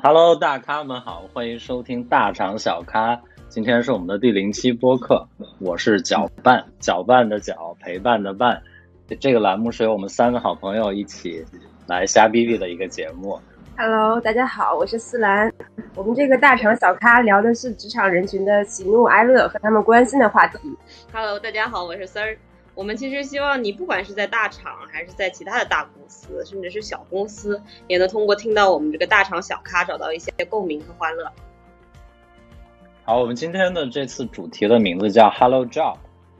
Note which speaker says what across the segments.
Speaker 1: Hello，大咖们好，欢迎收听大厂小咖。今天是我们的第零期播客，我是搅拌，搅拌的搅，陪伴的伴。这个栏目是由我们三个好朋友一起来瞎逼逼的一个节目。
Speaker 2: Hello，大家好，我是思兰。我们这个大厂小咖聊的是职场人群的喜怒哀乐和他们关心的话题。
Speaker 3: Hello，大家好，我是丝儿。我们其实希望你不管是在大厂，还是在其他的大公司，甚至是小公司，也能通过听到我们这个大厂小咖，找到一些共鸣和欢乐。
Speaker 1: 好，我们今天的这次主题的名字叫 Hello Job。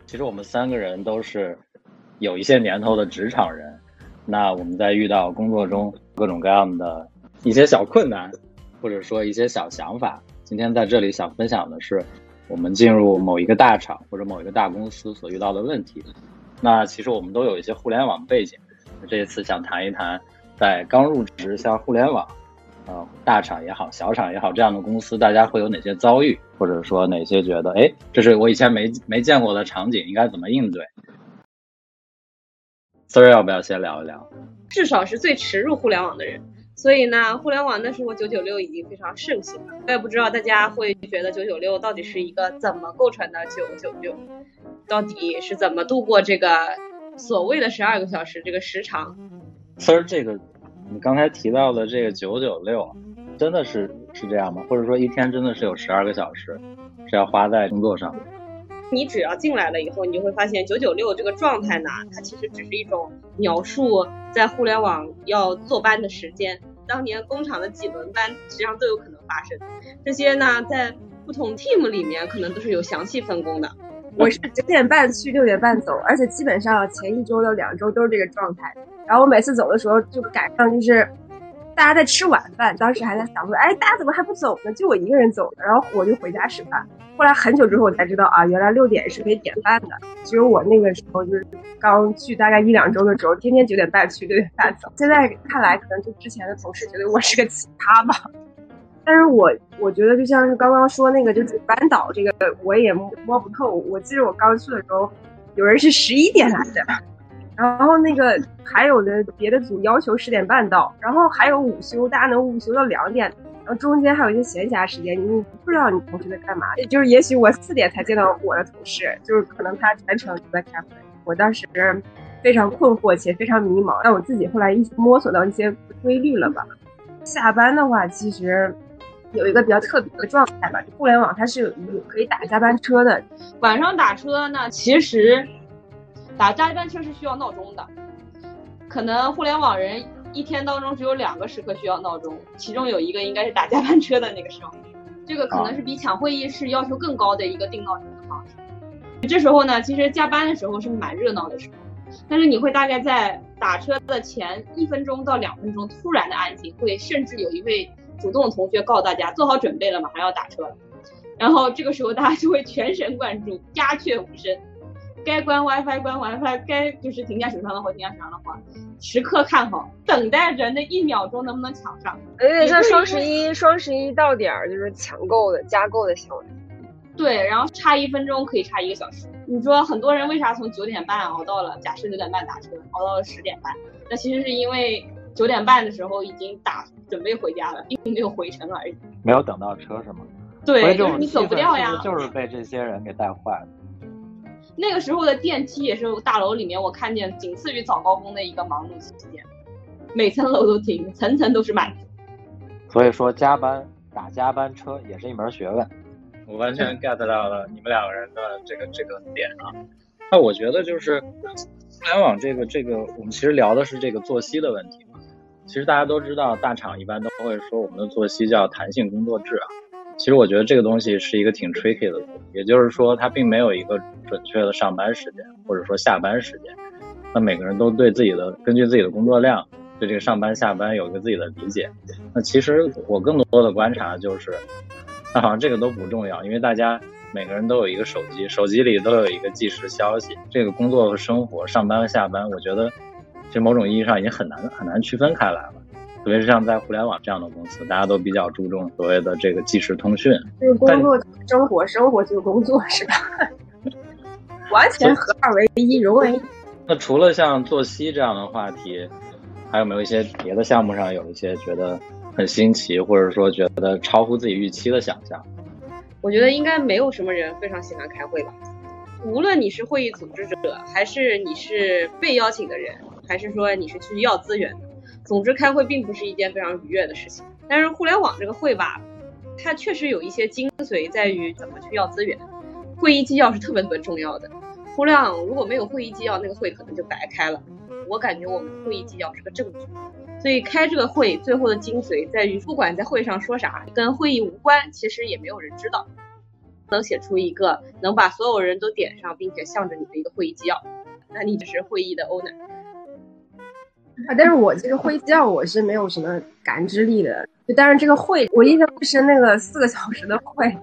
Speaker 1: 其实我们三个人都是有一些年头的职场人。那我们在遇到工作中各种各样的一些小困难，或者说一些小想法，今天在这里想分享的是，我们进入某一个大厂或者某一个大公司所遇到的问题。那其实我们都有一些互联网背景，这一次想谈一谈，在刚入职像互联网，呃，大厂也好，小厂也好，这样的公司，大家会有哪些遭遇，或者说哪些觉得，哎，这是我以前没没见过的场景，应该怎么应对？丝儿要不要先聊一聊？
Speaker 3: 至少是最迟入互联网的人，所以呢，互联网那时候九九六已经非常盛行了。我也不知道大家会觉得九九六到底是一个怎么构成的九九六，到底是怎么度过这个所谓的十二个小时这个时长？
Speaker 1: 丝儿，这个你刚才提到的这个九九六，真的是是这样吗？或者说一天真的是有十二个小时是要花在工作上的？
Speaker 3: 你只要进来了以后，你就会发现九九六这个状态呢，它其实只是一种描述在互联网要坐班的时间。当年工厂的几轮班实际上都有可能发生。这些呢，在不同 team 里面可能都是有详细分工的。
Speaker 2: 我是九点半去，六点半走，而且基本上前一周到两周都是这个状态。然后我每次走的时候就赶上就是大家在吃晚饭，当时还在想说，哎，大家怎么还不走呢？就我一个人走的，然后我就回家吃饭。后来很久之后我才知道啊，原来六点是可以点饭的。只有我那个时候就是刚去大概一两周的时候，天天九点半去，六点半走。现在看来，可能就之前的同事觉得我是个奇葩吧。但是我我觉得就像是刚刚说那个，就是班导这个，我也摸不透。我记得我刚去的时候，有人是十一点来的，然后那个还有的别的组要求十点半到，然后还有午休，大家能午休到两点。然后中间还有一些闲暇时间，你不知道你同事在干嘛。就是也许我四点才见到我的同事，就是可能他全程都在开会。我当时非常困惑且非常迷茫，但我自己后来一摸索到一些规律了吧。下班的话，其实有一个比较特别的状态吧，互联网它是有可以打加班车的。
Speaker 3: 晚上打车呢，其实打加班车是需要闹钟的，可能互联网人。一天当中只有两个时刻需要闹钟，其中有一个应该是打加班车的那个时候，这个可能是比抢会议室要求更高的一个定闹钟的方式。这时候呢，其实加班的时候是蛮热闹的时候，但是你会大概在打车的前一分钟到两分钟突然的安静，会甚至有一位主动的同学告诉大家做好准备了，马上要打车了。然后这个时候大家就会全神贯注，鸦雀无声。该关 WiFi 关 WiFi，该就是停下手上的活停下手上的活，时刻看好，等待着那一秒钟能不能抢上。
Speaker 4: 有点像双十一，双十一到点儿就是抢购的、加购的行为。
Speaker 3: 对，然后差一分钟可以差一个小时。你说很多人为啥从九点半熬到了，假设九点半打车，熬到了十点半？那其实是因为九点半的时候已经打准备回家了，并没有回程而已。
Speaker 1: 没有等到车是吗？
Speaker 3: 对，就是你走不掉呀。
Speaker 1: 就是被这些人给带坏了。
Speaker 3: 那个时候的电梯也是大楼里面我看见仅次于早高峰的一个忙碌期间，每层楼都停，层层都是满。
Speaker 5: 所以说加班打加班车也是一门学问。
Speaker 1: 我完全 get 到了你们两个人的这个这个点啊。那我觉得就是互联网这个这个，我们其实聊的是这个作息的问题嘛。其实大家都知道，大厂一般都会说我们的作息叫弹性工作制啊。其实我觉得这个东西是一个挺 tricky 的东西，也就是说它并没有一个准确的上班时间或者说下班时间。那每个人都对自己的根据自己的工作量，对这个上班下班有一个自己的理解。那其实我更多的观察就是，那好像这个都不重要，因为大家每个人都有一个手机，手机里都有一个即时消息。这个工作和生活、上班和下班，我觉得其实某种意义上已经很难很难区分开来了。特别是像在互联网这样的公司，大家都比较注重所谓的这个即时通讯。
Speaker 2: 就是工作就是生活，生活就是工作，是吧？完全合二为一，融为一。
Speaker 1: 那除了像作息这样的话题，还有没有一些别的项目上有一些觉得很新奇，或者说觉得超乎自己预期的想象。
Speaker 3: 我觉得应该没有什么人非常喜欢开会吧。无论你是会议组织者，还是你是被邀请的人，还是说你是去要资源的，总之开会并不是一件非常愉悦的事情。但是互联网这个会吧，它确实有一些精髓在于怎么去要资源。会议纪要是特别特别重要的。互联网如果没有会议纪要，那个会可能就白开了。我感觉我们会议纪要是个证据，所以开这个会最后的精髓在于，不管在会上说啥，跟会议无关，其实也没有人知道。能写出一个能把所有人都点上，并且向着你的一个会议纪要，那你就是会议的 owner。
Speaker 2: 啊，但是我这个会叫我是没有什么感知力的。就但是这个会，我印象最深那个四个小时的会，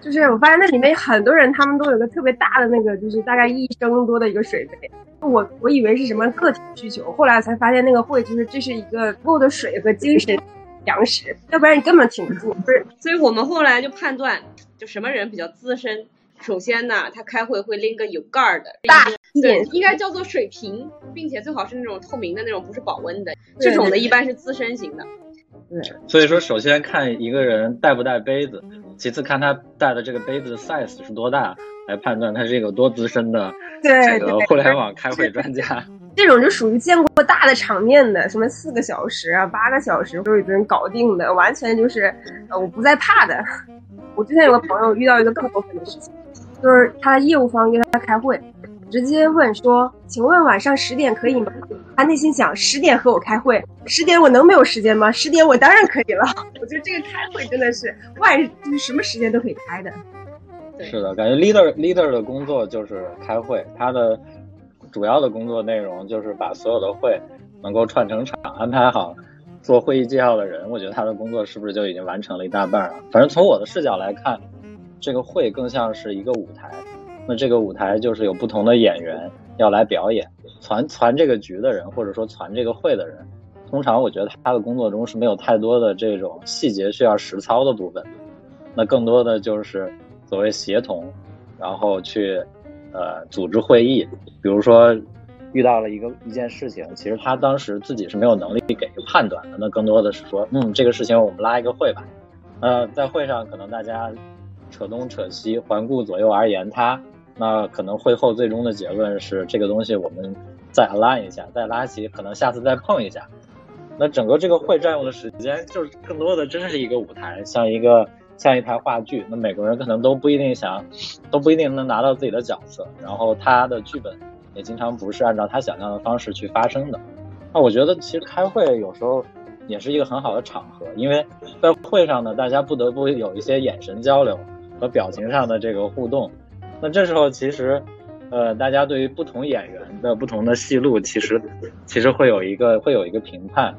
Speaker 2: 就是我发现那里面很多人，他们都有个特别大的那个，就是大概一升多的一个水杯。我我以为是什么个体需求，后来才发现那个会就是这是一个够的水和精神粮食，要不然你根本挺不住。不是，
Speaker 3: 所以我们后来就判断，就什么人比较资深。首先呢，他开会会拎个有盖儿的
Speaker 2: 大
Speaker 3: 对，应该叫做水瓶，并且最好是那种透明的那种，不是保温的。这种的一般是资深型的。
Speaker 2: 对，
Speaker 1: 所以说首先看一个人带不带杯子，其次看他带的这个杯子的 size 是多大，来判断他是一个多资深的这个互联网开会专家。
Speaker 2: 这种就属于见过大的场面的，什么四个小时啊、八个小时都已经搞定的，完全就是呃我不再怕的。我之前有个朋友遇到一个更过分的事情，就是他的业务方约他开会，直接问说：“请问晚上十点可以吗？”他内心想：十点和我开会，十点我能没有时间吗？十点我当然可以了。我觉得这个开会真的是万就是什么时间都可以开的。
Speaker 1: 是的，感觉 leader leader 的工作就是开会，他的主要的工作内容就是把所有的会能够串成场，安排好做会议纪要的人。我觉得他的工作是不是就已经完成了一大半了？反正从我的视角来看，这个会更像是一个舞台。那这个舞台就是有不同的演员要来表演，传传这个局的人或者说传这个会的人，通常我觉得他的工作中是没有太多的这种细节需要实操的部分，那更多的就是所谓协同，然后去呃组织会议。比如说遇到了一个一件事情，其实他当时自己是没有能力给个判断的，那更多的是说，嗯，这个事情我们拉一个会吧。呃，在会上可能大家扯东扯西，环顾左右而言他。那可能会后最终的结论是这个东西我们再 align 一下，再拉齐，可能下次再碰一下。那整个这个会占用的时间，就是更多的真是一个舞台，像一个像一台话剧。那每个人可能都不一定想，都不一定能拿到自己的角色，然后他的剧本也经常不是按照他想象的方式去发生的。那我觉得其实开会有时候也是一个很好的场合，因为在会上呢，大家不得不有一些眼神交流和表情上的这个互动。那这时候其实，呃，大家对于不同演员的不同的戏路，其实其实会有一个会有一个评判，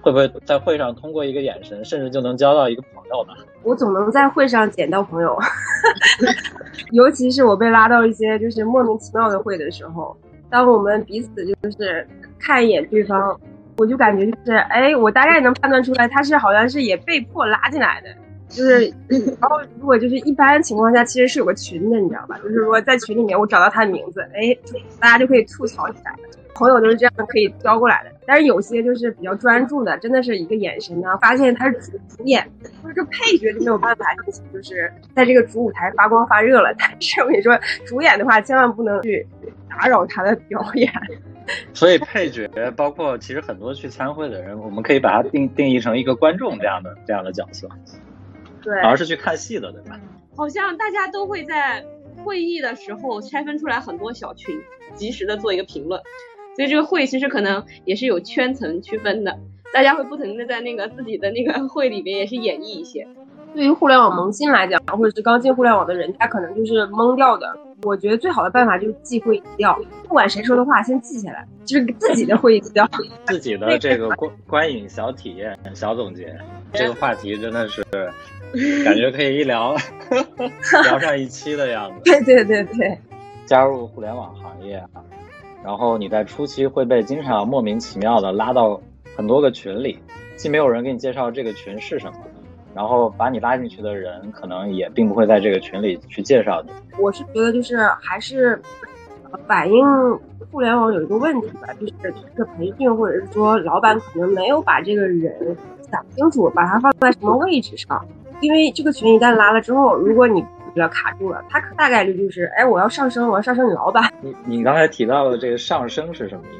Speaker 1: 会不会在会上通过一个眼神，甚至就能交到一个朋友呢？
Speaker 2: 我总能在会上捡到朋友，尤其是我被拉到一些就是莫名其妙的会的时候，当我们彼此就是看一眼对方，我就感觉就是哎，我大概能判断出来他是好像是也被迫拉进来的。就是，然后如果就是一般情况下，其实是有个群的，你知道吧？就是说在群里面，我找到他的名字，哎，大家就可以吐槽起来。朋友都是这样可以交过来的。但是有些就是比较专注的，真的是一个眼神呢，发现他是主主演，就是这配角就没有办法，就是在这个主舞台发光发热了。但是我跟你说，主演的话千万不能去打扰他的表演。
Speaker 1: 所以配角包括其实很多去参会的人，我们可以把它定定义成一个观众这样的这样的角色。
Speaker 2: 对，
Speaker 1: 而是去看戏的，对吧？
Speaker 3: 好像大家都会在会议的时候拆分出来很多小群，及时的做一个评论。所以这个会其实可能也是有圈层区分的，大家会不停的在那个自己的那个 会里面也是演绎一些。
Speaker 2: 对于互联网萌新来讲，或者是刚进互联网的人，他可能就是懵掉的。我觉得最好的办法就是记会议纪要，不管谁说的话，先记下来，就是自己的会议纪要，
Speaker 1: 自己的这个观观影小体验、小总结。这个话题真的是感觉可以一聊 聊上一期的样子。
Speaker 2: 对对对对，
Speaker 1: 加入互联网行业啊，然后你在初期会被经常莫名其妙的拉到很多个群里，既没有人给你介绍这个群是什么。然后把你拉进去的人，可能也并不会在这个群里去介绍你。
Speaker 2: 我是觉得，就是还是反映互联网有一个问题吧，就是这个培训或者是说老板可能没有把这个人想清楚把他放在什么位置上，因为这个群一旦拉了之后，如果你比较卡住了，他大概率就是，哎，我要上升，我要上升你老板。
Speaker 1: 你你刚才提到的这个上升是什么意思？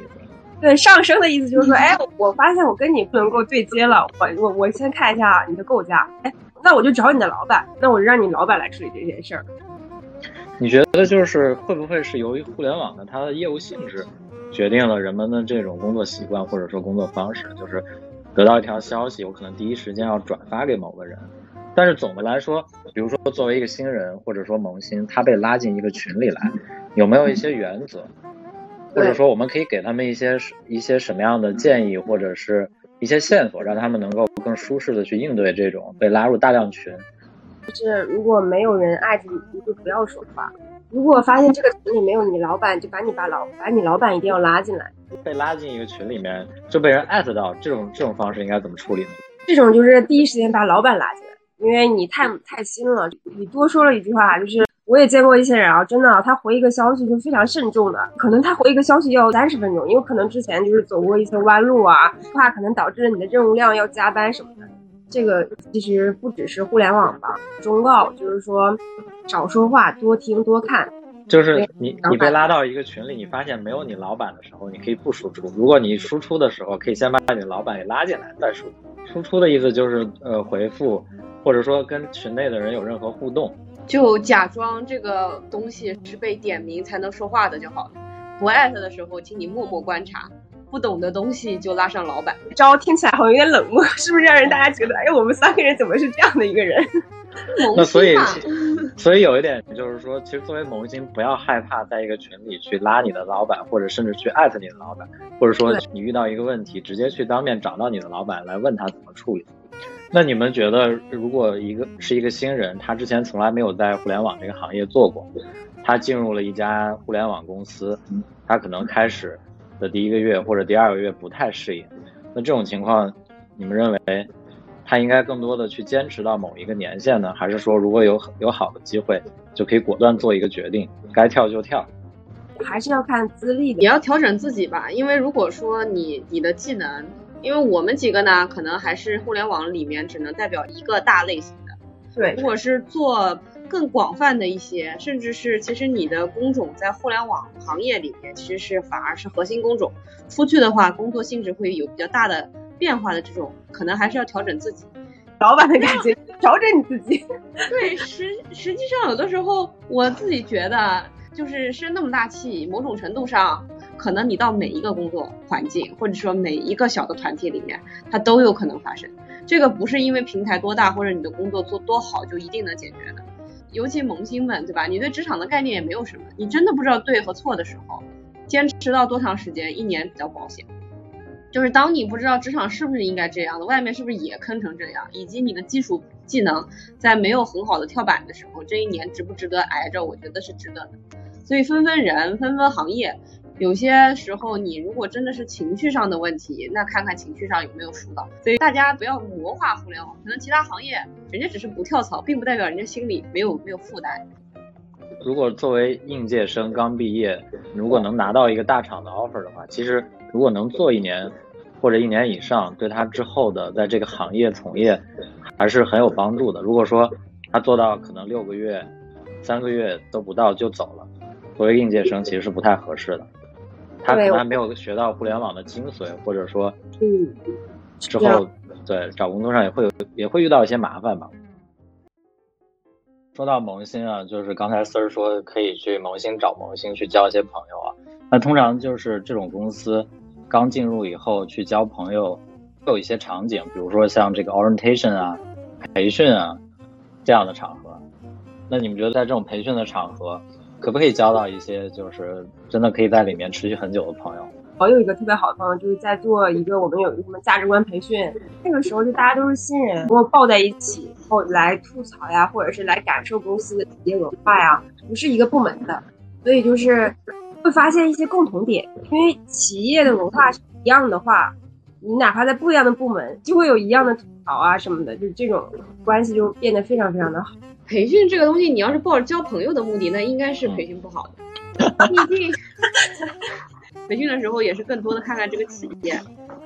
Speaker 2: 对，上升的意思就是说，哎，我发现我跟你不能够对接了，我我我先看一下你的构架，哎，那我就找你的老板，那我就让你老板来处理这件事儿。
Speaker 1: 你觉得就是会不会是由于互联网的它的业务性质，决定了人们的这种工作习惯或者说工作方式？就是得到一条消息，我可能第一时间要转发给某个人。但是总的来说，比如说作为一个新人或者说萌新，他被拉进一个群里来，有没有一些原则，或者说我们可以给他们一些一些什么样的建议，或者是一些线索，让他们能够更舒适的去应对这种被拉入大量群？
Speaker 2: 就是如果没有人艾特你，你就不要说话。如果发现这个群里没有你老板，就把你把老把你老板一定要拉进来。
Speaker 1: 被拉进一个群里面就被人艾特到，这种这种方式应该怎么处理呢？
Speaker 2: 这种就是第一时间把老板拉进来，因为你太太新了，你多说了一句话，就是我也见过一些人啊，真的他回一个消息就非常慎重的，可能他回一个消息要三十分钟，因为可能之前就是走过一些弯路啊，怕可能导致你的任务量要加班什么的。这个其实不只是互联网吧，忠告就是说，少说话，多听多看。
Speaker 1: 就是你你被拉到一个群里，你发现没有你老板的时候，你可以不输出。如果你输出的时候，可以先把你的老板给拉进来再输出。输出的意思就是呃回复，或者说跟群内的人有任何互动，
Speaker 3: 就假装这个东西是被点名才能说话的就好了。不艾特的时候，请你默默观察。不懂的东西就拉上老板，
Speaker 2: 招听起来好像有点冷漠，是不是让人大家觉得，哎，我们三个人怎么是这样的一个人？
Speaker 1: 那所以，所以有一点就是说，其实作为萌新，不要害怕在一个群里去拉你的老板，或者甚至去艾特你的老板，或者说你遇到一个问题，直接去当面找到你的老板来问他怎么处理。那你们觉得，如果一个是一个新人，他之前从来没有在互联网这个行业做过，他进入了一家互联网公司，他可能开始。的第一个月或者第二个月不太适应，那这种情况，你们认为他应该更多的去坚持到某一个年限呢，还是说如果有有好的机会，就可以果断做一个决定，该跳就跳？
Speaker 2: 还是要看资历的，
Speaker 3: 也要调整自己吧。因为如果说你你的技能，因为我们几个呢，可能还是互联网里面只能代表一个大类型的。
Speaker 2: 对，
Speaker 3: 如果是做。更广泛的一些，甚至是其实你的工种在互联网行业里面，其实是反而是核心工种。出去的话，工作性质会有比较大的变化的这种，可能还是要调整自己。
Speaker 2: 老板的感觉，调整你自己。
Speaker 3: 对，实实际上有的时候我自己觉得，就是生那么大气，某种程度上，可能你到每一个工作环境，或者说每一个小的团体里面，它都有可能发生。这个不是因为平台多大或者你的工作做多好就一定能解决的。尤其萌新们，对吧？你对职场的概念也没有什么，你真的不知道对和错的时候，坚持到多长时间？一年比较保险。就是当你不知道职场是不是应该这样的，外面是不是也坑成这样，以及你的技术技能在没有很好的跳板的时候，这一年值不值得挨着？我觉得是值得的。所以分分人，分分行业。有些时候，你如果真的是情绪上的问题，那看看情绪上有没有疏导。所以大家不要魔化互联网，可能其他行业人家只是不跳槽，并不代表人家心里没有没有负担。
Speaker 1: 如果作为应届生刚毕业，如果能拿到一个大厂的 offer 的话，其实如果能做一年或者一年以上，对他之后的在这个行业从业还是很有帮助的。如果说他做到可能六个月、三个月都不到就走了，作为应届生其实是不太合适的。他可能还没有学到互联网的精髓，或者说，
Speaker 2: 嗯，
Speaker 1: 之后对找工作上也会有也会遇到一些麻烦吧。说到萌新啊，就是刚才丝儿说可以去萌新找萌新去交一些朋友啊。那通常就是这种公司刚进入以后去交朋友，会有一些场景，比如说像这个 orientation 啊、培训啊这样的场合。那你们觉得在这种培训的场合？可不可以交到一些就是真的可以在里面持续很久的朋友？
Speaker 2: 我有一个特别好的朋友，就是在做一个我们有一个什么价值观培训，那个时候就大家都是新人，然后抱在一起，然后来吐槽呀，或者是来感受公司的企业文化呀，不是一个部门的，所以就是会发现一些共同点，因为企业的文化是一样的话，你哪怕在不一样的部门，就会有一样的吐槽啊什么的，就这种关系就变得非常非常的好。
Speaker 3: 培训这个东西，你要是抱着交朋友的目的，那应该是培训不好的。毕竟 培训的时候也是更多的看看这个企业，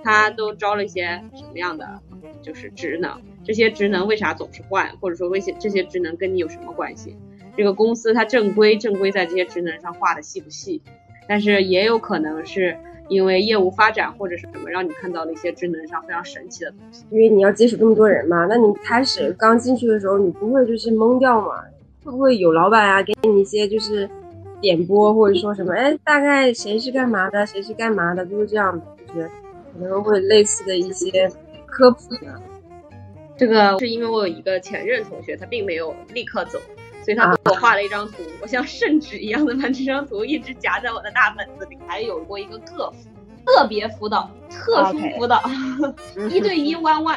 Speaker 3: 他都招了一些什么样的就是职能，这些职能为啥总是换，或者说为些这些职能跟你有什么关系？这个公司它正规正规在这些职能上画的细不细？但是也有可能是因为业务发展或者是什么，让你看到了一些职能上非常神奇的东西。
Speaker 6: 因为你要接触这么多人嘛，那你开始刚进去的时候，你不会就是懵掉嘛？会不会有老板啊给你一些就是点拨，或者说什么？哎，大概谁是干嘛的，谁是干嘛的，就是这样的，就是可能会类似的一些科普呢。
Speaker 3: 这个是因为我有一个前任同学，他并没有立刻走，所以他给我画了一张图，我像圣旨一样的把这张图一直夹在我的大本子里。还有过一个个辅，特别辅导，特殊辅导，一对一 one one。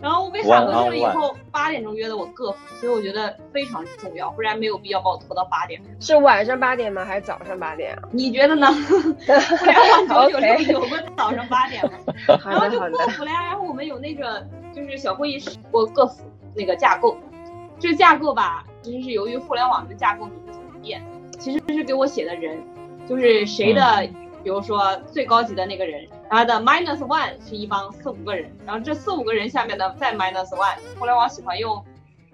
Speaker 3: 然后我被喊过去了以后，八点钟约的我个辅，所以我觉得非常重要，不然没有必要把我拖到八点。
Speaker 2: 是晚上八点吗？还是早上八点啊？
Speaker 3: 你觉得呢？互联网有有有过早上八点吗？然后就个辅了呀，然后我们有那个就是小会议室，我个辅那个架构，这架构吧，其实是由于互联网的架构名字怎么变，其实是给我写的人，就是谁的。比如说最高级的那个人，他的 minus one 是一帮四五个人，然后这四五个人下面的再 minus one。互联网喜欢用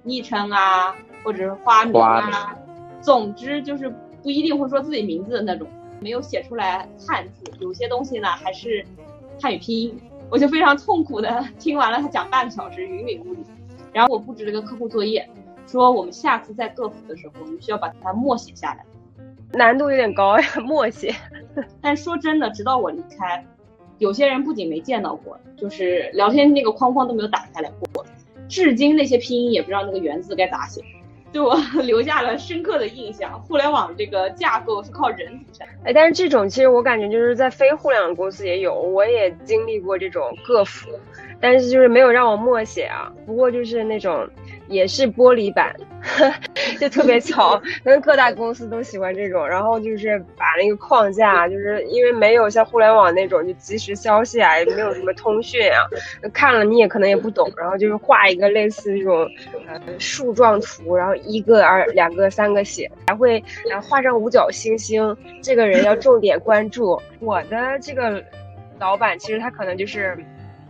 Speaker 3: 昵称啊，或者是花名啊，总之就是不一定会说自己名字的那种，没有写出来汉字，有些东西呢还是汉语拼音，我就非常痛苦的 听完了他讲半个小时，云里雾里。然后我布置了个客户作业，说我们下次在个服的时候，我们需要把它默写下来。
Speaker 2: 难度有点高呀，默写。
Speaker 3: 但说真的，直到我离开，有些人不仅没见到过，就是聊天那个框框都没有打开来过，至今那些拼音也不知道那个原字该咋写，对我 留下了深刻的印象。互联网这个架构是靠人组成。
Speaker 2: 哎，但是这种其实我感觉就是在非互联网公司也有，我也经历过这种个辅，但是就是没有让我默写啊。不过就是那种。也是玻璃板，就特别巧，可能各大公司都喜欢这种。然后就是把那个框架，就是因为没有像互联网那种就即时消息啊，也没有什么通讯啊，看了你也可能也不懂。然后就是画一个类似这种呃树状图，然后一个、二、两个、三个写，还会呃画上五角星星，这个人要重点关注。我的这个老板其实他可能就是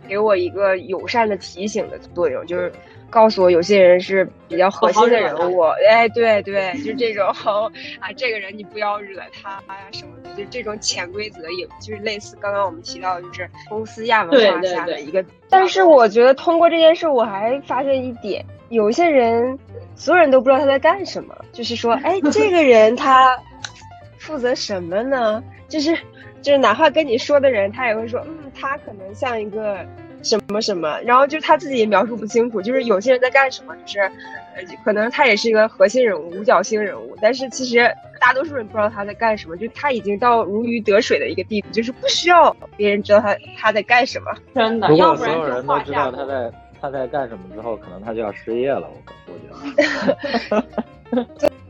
Speaker 2: 给我一个友善的提醒的作用，就是。告诉我有些人是比较核心的人物，哎，对对，就是这种 啊，这个人你不要惹他呀什么的，就这种潜规则，也就是类似刚刚我们提到，就是公司亚文化下的一个。但是我觉得通过这件事，我还发现一点，有些人所有人都不知道他在干什么，就是说，哎，这个人他负责什么呢？就是就是哪怕跟你说的人，他也会说，嗯，他可能像一个。什么什么，然后就是他自己也描述不清楚，就是有些人在干什么，就是，呃，可能他也是一个核心人物、五角星人物，但是其实大多数人不知道他在干什么，就他已经到如鱼得水的一个地步，就是不需要别人知道他他在干什么。
Speaker 3: 真的，
Speaker 1: 如果所有人都知道他在他在干什么之后，可能他就要失业了。我我觉得。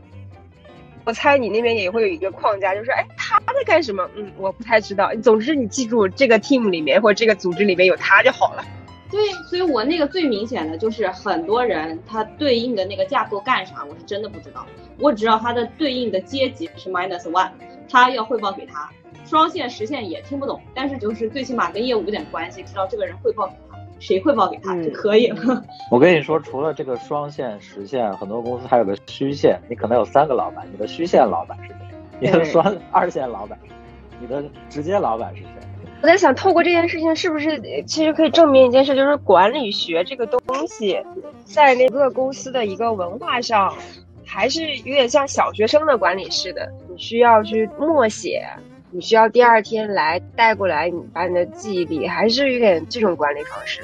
Speaker 2: 我猜你那边也会有一个框架，就是哎他在干什么？嗯，我不太知道。总之你记住这个 team 里面或者这个组织里面有他就好了。
Speaker 3: 对，所以我那个最明显的就是很多人他对应的那个架构干啥，我是真的不知道。我只知道他的对应的阶级是 minus one，他要汇报给他，双线实现也听不懂，但是就是最起码跟业务有点关系，知道这个人汇报。谁汇报给他就可以了。
Speaker 1: 我跟你说，除了这个双线实现，很多公司还有个虚线。你可能有三个老板，你的虚线老板是谁？你的双二线老板，你的直接老板是谁？
Speaker 2: 我在想，透过这件事情，是不是其实可以证明一件事，就是管理学这个东西，在那个公司的一个文化上，还是有点像小学生的管理似的，你需要去默写。你需要第二天来带过来，你把你的记忆力还是有点这种管理方式。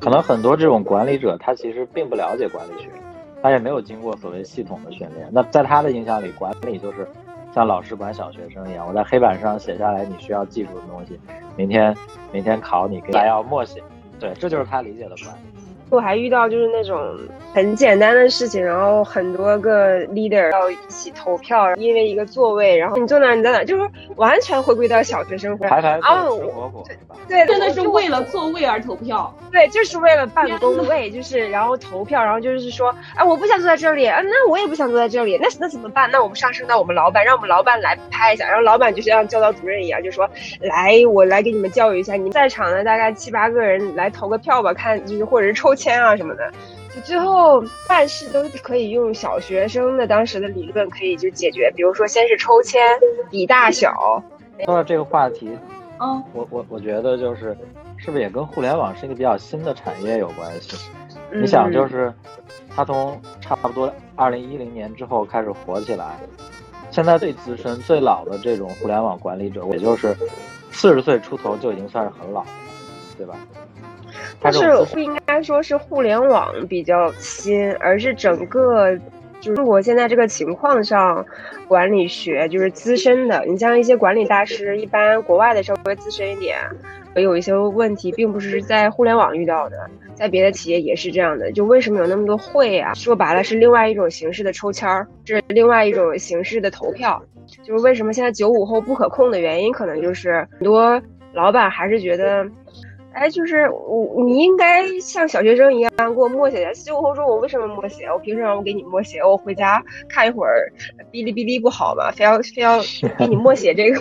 Speaker 1: 可能很多这种管理者，他其实并不了解管理学，他也没有经过所谓系统的训练。那在他的印象里，管理就是像老师管小学生一样，我在黑板上写下来你需要记住的东西，明天明天考你还要默写。对，这就是他理解的管理。
Speaker 2: 我还遇到就是那种很简单的事情，然后很多个 leader 要一起投票，因为一个座位，然后你坐哪儿你在哪儿，就是完全回归到小学生活。
Speaker 1: 排排
Speaker 2: 啊，
Speaker 1: 坐？
Speaker 2: 对，
Speaker 3: 真的是为了座位而投票。
Speaker 2: 对，就是为了办公位，就是然后投票，然后就是说，哎，我不想坐在这里，啊，那我也不想坐在这里，那那怎么办？那我们上升到我们老板，让我们老板来拍一下，然后老板就像教导主任一样，就说，来，我来给你们教育一下，你们在场的大概七八个人来投个票吧，看就是或者是抽签啊什么的，就最后办事都可以用小学生的当时的理论可以就解决，比如说先是抽签比大小，
Speaker 1: 说到这个话题，
Speaker 3: 嗯，
Speaker 1: 我我我觉得就是，是不是也跟互联网是一个比较新的产业有关系？你想，就
Speaker 2: 嗯
Speaker 1: 是它从差不多二零一零年之后开始火起来，现在最资深、最老的这种互联网管理者，也就是四十岁出头就已经算是很老，对吧？他
Speaker 2: 但是不应该说是互联网比较新，而是整个就是中国现在这个情况上，管理学就是资深的。你像一些管理大师，一般国外的稍微资深一点，有一些问题并不是在互联网遇到的，在别的企业也是这样的。就为什么有那么多会啊？说白了是另外一种形式的抽签儿，是另外一种形式的投票。就是为什么现在九五后不可控的原因，可能就是很多老板还是觉得。哎，就是我，你应该像小学生一样给我默写。九五后说：“我为什么默写？我凭什么我给你默写？我回家看一会儿哔哩哔哩不好吗？非要非要 给你默写这个？”